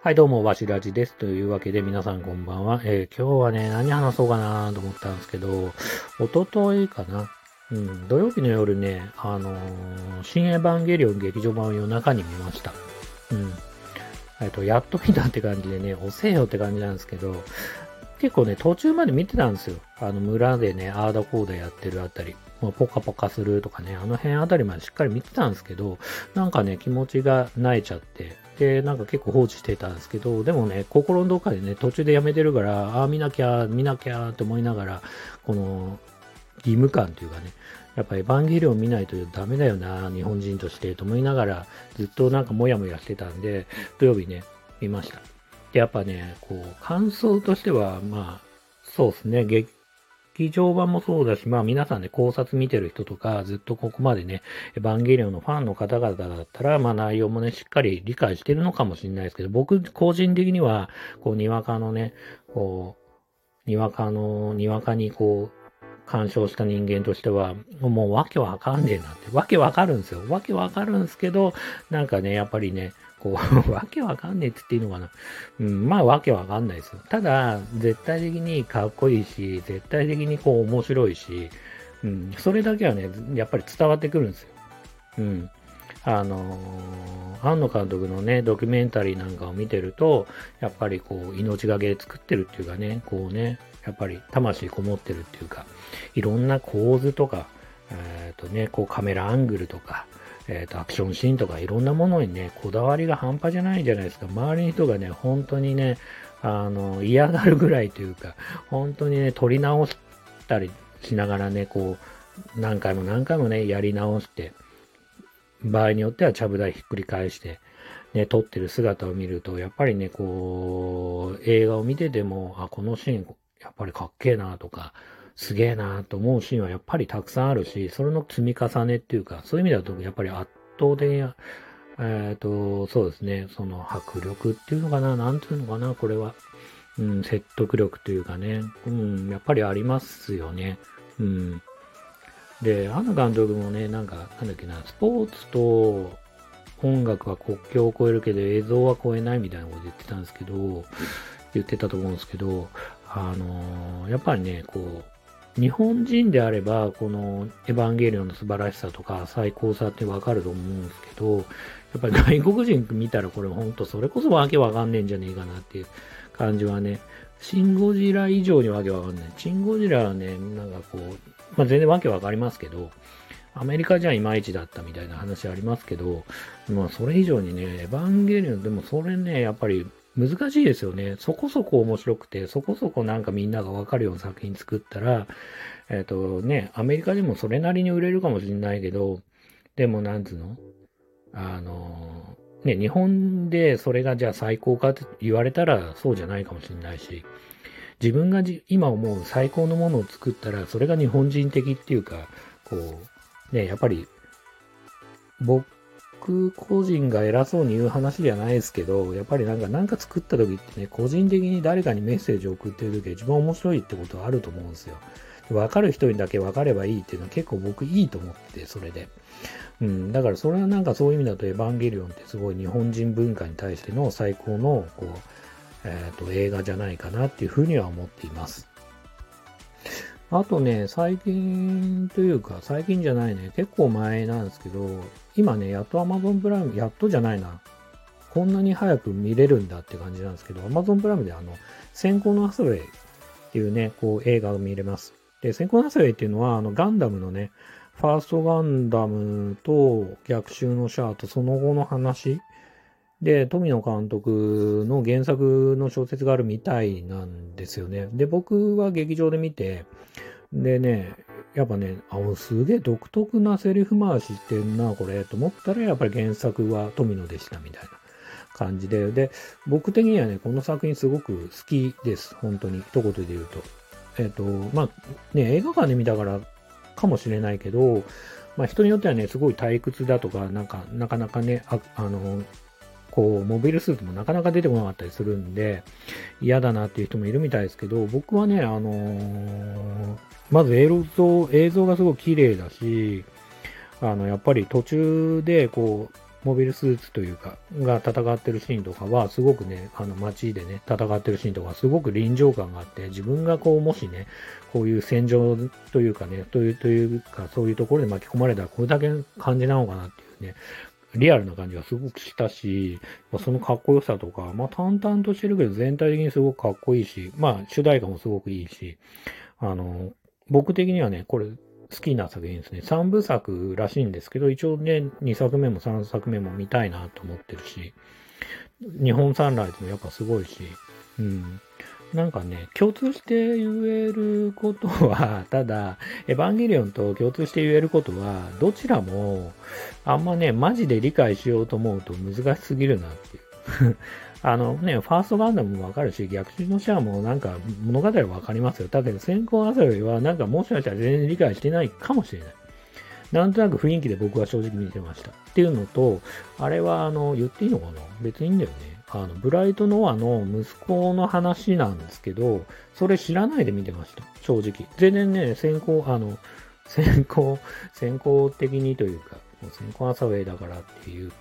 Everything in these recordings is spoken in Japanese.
はい、どうも、わしらじです。というわけで、皆さんこんばんは。えー、今日はね、何話そうかなと思ったんですけど、おとといかな。うん、土曜日の夜ね、あのー、新エヴァンゲリオン劇場版を夜中に見ました。うん。えっと、やっと見たって感じでね、押せよって感じなんですけど、結構ね、途中まで見てたんですよ。あの、村でね、アーダコーダやってるあたり。もうポカポカするとかね、あの辺あたりまでしっかり見てたんですけど、なんかね、気持ちが萎えちゃって、で、なんか結構放置してたんですけど、でもね、心のどっかでね、途中でやめてるから、ああ、見なきゃ、見なきゃって思いながら、この、義務感というかね、やっぱエヴァンゲリオン見ないとダメだよな、日本人としてと思いながら、ずっとなんかモヤモヤしてたんで、土曜日ね、見ました。で、やっぱね、こう、感想としては、まあ、そうですね、劇場版もそうだし、まあ皆さんね、考察見てる人とか、ずっとここまでね、エヴァンゲリオンのファンの方々だったら、まあ内容もね、しっかり理解してるのかもしれないですけど、僕個人的には、こう、にわかのね、こう、にわかの、にわかにこう、干渉した人間としては、もうわけわかんねえなって。わけわかるんですよ。わけわかるんですけど、なんかね、やっぱりね、こう、わけわかんねえって言っていいのかな。うん、まあわけわかんないですよ。ただ、絶対的にかっこいいし、絶対的にこう面白いし、うん、それだけはね、やっぱり伝わってくるんですよ。うん。あのー、庵野監督のね、ドキュメンタリーなんかを見てると、やっぱりこう、命がけで作ってるっていうかね、こうね、やっぱり魂こもってるっていうか、いろんな構図とか、えっ、ー、とね、こうカメラアングルとか、えっ、ー、と、アクションシーンとかいろんなものにね、こだわりが半端じゃないじゃないですか。周りの人がね、本当にね、あの、嫌がるぐらいというか、本当にね、撮り直したりしながらね、こう、何回も何回もね、やり直して、場合によってはちゃぶ台ひっくり返して、ね、撮ってる姿を見ると、やっぱりね、こう、映画を見てても、あ、このシーン、やっぱりかっけえなとか、すげえなと思うシーンはやっぱりたくさんあるし、それの積み重ねっていうか、そういう意味だとやっぱり圧倒的な、えっ、ー、と、そうですね、その迫力っていうのかな、なんていうのかな、これは。うん、説得力というかね、うん、やっぱりありますよね。うん。で、アナ監督もね、なんか、なんだっけな、スポーツと音楽は国境を越えるけど映像は越えないみたいなこと言ってたんですけど、言ってたと思うんですけど、あのー、やっぱりね、こう、日本人であれば、このエヴァンゲリオンの素晴らしさとか最高さってわかると思うんですけど、やっぱり外国人見たらこれほんとそれこそわけわかんねえんじゃねえかなっていう感じはね、シン・ゴジラ以上にわけわかんない。シン・ゴジラはね、なんかこう、まあ、全然わけわかりますけど、アメリカじゃいまいちだったみたいな話ありますけど、まあそれ以上にね、エヴァンゲリオン、でもそれね、やっぱり難しいですよね。そこそこ面白くて、そこそこなんかみんながわかるような作品作ったら、えっ、ー、とね、アメリカでもそれなりに売れるかもしれないけど、でもなんつうの？あの、ね、日本でそれがじゃあ最高かって言われたらそうじゃないかもしれないし、自分が今思う最高のものを作ったら、それが日本人的っていうか、こう、ね、やっぱり、僕僕個人が偉そうに言う話じゃないですけど、やっぱりなんか、なんか作った時ってね、個人的に誰かにメッセージを送ってる時が一番面白いってことはあると思うんですよ。わかる人にだけ分かればいいっていうのは結構僕いいと思って、それで。うん、だからそれはなんかそういう意味だとエヴァンゲリオンってすごい日本人文化に対しての最高の、こう、えっ、ー、と、映画じゃないかなっていうふうには思っています。あとね、最近というか、最近じゃないね、結構前なんですけど、今ね、やっと Amazon プライム、やっとじゃないな、こんなに早く見れるんだって感じなんですけど、Amazon プライムであの、先行のハスウェイっていうね、こう映画が見れます。で、先行のハスウェイっていうのは、あの、ガンダムのね、ファーストガンダムと逆襲のシャアとその後の話で、富野監督の原作の小説があるみたいなんですよね。で、僕は劇場で見て、でね、やっぱね、あ、すげえ独特なセリフ回ししてんな、これ、と思ったら、やっぱり原作は富野でしたみたいな感じで、で、僕的にはね、この作品すごく好きです。本当に。一言で言うと。えっ、ー、と、まあ、ね、映画館で見たからかもしれないけど、まあ、人によってはね、すごい退屈だとか、なんか、なかなかね、ああの、こう、モビルスーツもなかなか出てこなかったりするんで、嫌だなっていう人もいるみたいですけど、僕はね、あのー、まず映像、映像がすごい綺麗だし、あの、やっぱり途中で、こう、モビルスーツというか、が戦ってるシーンとかは、すごくね、あの街でね、戦ってるシーンとか、すごく臨場感があって、自分がこう、もしね、こういう戦場というかね、という、というか、そういうところで巻き込まれたら、これだけ感じなのかなっていうね、リアルな感じがすごくしたし、そのかっこよさとか、まあ淡々としてるけど全体的にすごくかっこいいし、まあ主題歌もすごくいいし、あの、僕的にはね、これ好きな作品ですね。3部作らしいんですけど、一応ね、2作目も3作目も見たいなと思ってるし、日本サンライズもやっぱすごいし、うん。なんかね、共通して言えることは、ただ、エヴァンゲリオンと共通して言えることは、どちらも、あんまね、マジで理解しようと思うと難しすぎるなっていう。あのね、ファーストガンダムもわかるし、逆襲のシャアもなんか物語わかりますよ。だけど先行アサウはなんかもしかしたら全然理解してないかもしれない。なんとなく雰囲気で僕は正直見てました。っていうのと、あれはあの、言っていいのかな？別にいいんだよね。あの、ブライト・ノアの息子の話なんですけど、それ知らないで見てました。正直。全然ね、先行、あの、先行、先行的にというか、もう先行アサウェイだからっていう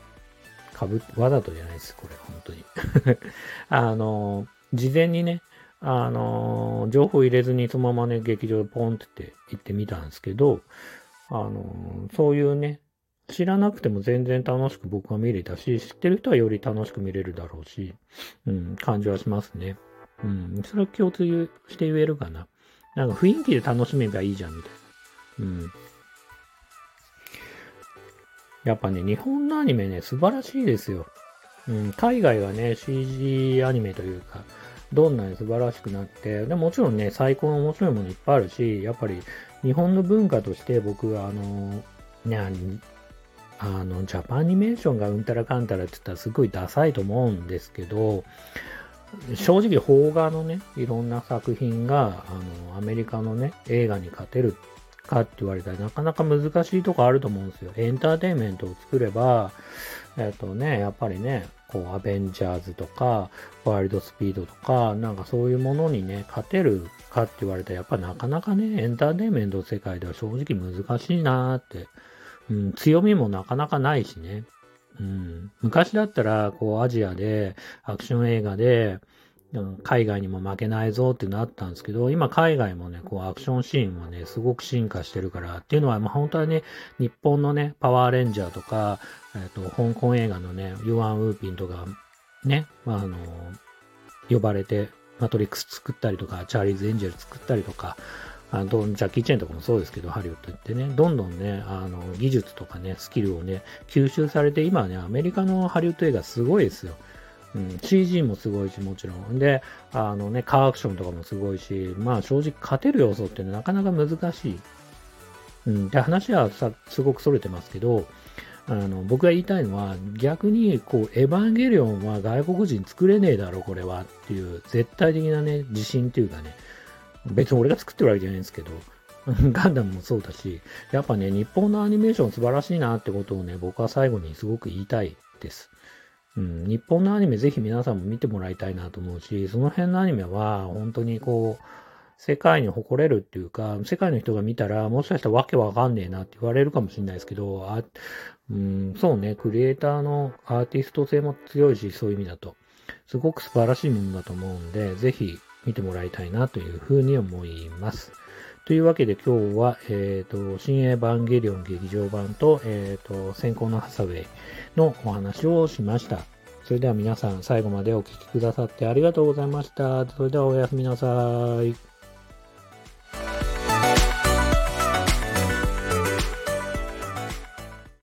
かぶ、わざとじゃないです、これ、本当に。あの、事前にね、あの、情報入れずにそのままね、劇場でポンって行ってみたんですけど、あの、そういうね、知らなくても全然楽しく僕は見れたし、知ってる人はより楽しく見れるだろうし、うん、感じはしますね。うん、それは共通して言えるかな。なんか雰囲気で楽しめばいいじゃん、みたいな。うん。やっぱね、日本のアニメね、素晴らしいですよ。うん、海外はね、CG アニメというか、どんなに素晴らしくなって、でもちろんね、最高の面白いものいっぱいあるし、やっぱり日本の文化として僕はあの、ね、あの、ジャパンアニメーションがうんたらかんたらって言ったらすごいダサいと思うんですけど、正直邦画のね、いろんな作品が、あの、アメリカのね、映画に勝てるかって言われたらなかなか難しいとこあると思うんですよ。エンターテインメントを作れば、えっ、とね、やっぱりね、こう、アベンジャーズとか、ワイルドスピードとか、なんかそういうものにね、勝てるかって言われたら、やっぱなかなかね、エンターテインメント世界では正直難しいなーって、うん、強みもなかなかないしね。うん、昔だったら、こう、アジアで、アクション映画で、海外にも負けないぞってなったんですけど、今海外もね、こうアクションシーンはね、すごく進化してるから、っていうのは、まあ本当はね、日本のね、パワーレンジャーとか、えっ、ー、と、香港映画のね、ユアン・ウーピンとか、ね、まああの、呼ばれて、マトリックス作ったりとか、チャーリーズ・エンジェル作ったりとか、あの、ジャッキー・チェンとかもそうですけど、ハリウッドってね、どんどんね、あの、技術とかね、スキルをね、吸収されて、今ね、アメリカのハリウッド映画すごいですよ。うん、CG もすごいし、もちろん。で、あのね、カーアクションとかもすごいし、まあ正直勝てる要素ってなかなか難しい。うん、で、話はさ、すごく逸れてますけど、あの、僕が言いたいのは、逆に、こう、エヴァンゲリオンは外国人作れねえだろ、これは、っていう、絶対的なね、自信っていうかね、別に俺が作ってるわけじゃないんですけど、ガンダムもそうだし、やっぱね、日本のアニメーション素晴らしいなってことをね、僕は最後にすごく言いたいです。うん、日本のアニメぜひ皆さんも見てもらいたいなと思うし、その辺のアニメは本当にこう、世界に誇れるっていうか、世界の人が見たら、もしかしたらわけわかんねえなって言われるかもしれないですけど、あうん、そうね、クリエイターのアーティスト性も強いし、そういう意味だと。すごく素晴らしいものだと思うんで、ぜひ見てもらいたいなというふうに思います。というわけで今日は、えっ、ー、と、新エヴァンゲリオン劇場版と、えっ、ー、と、先行のハサウェイのお話をしました。それでは皆さん最後までお聴きくださってありがとうございました。それではおやすみなさい。